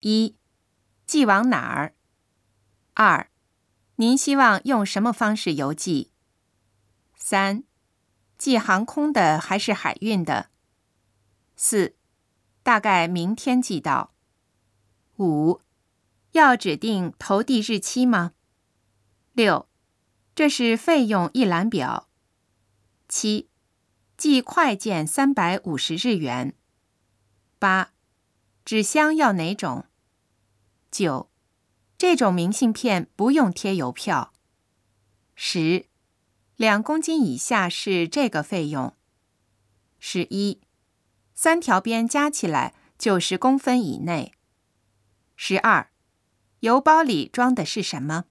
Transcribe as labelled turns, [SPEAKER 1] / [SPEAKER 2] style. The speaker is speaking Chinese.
[SPEAKER 1] 一，寄往哪儿？二，您希望用什么方式邮寄？三，寄航空的还是海运的？四，大概明天寄到。五，要指定投递日期吗？六，这是费用一览表。七，寄快件三百五十日元。八，纸箱要哪种？九，这种明信片不用贴邮票。十，两公斤以下是这个费用。十一，三条边加起来九十公分以内。十二，邮包里装的是什么？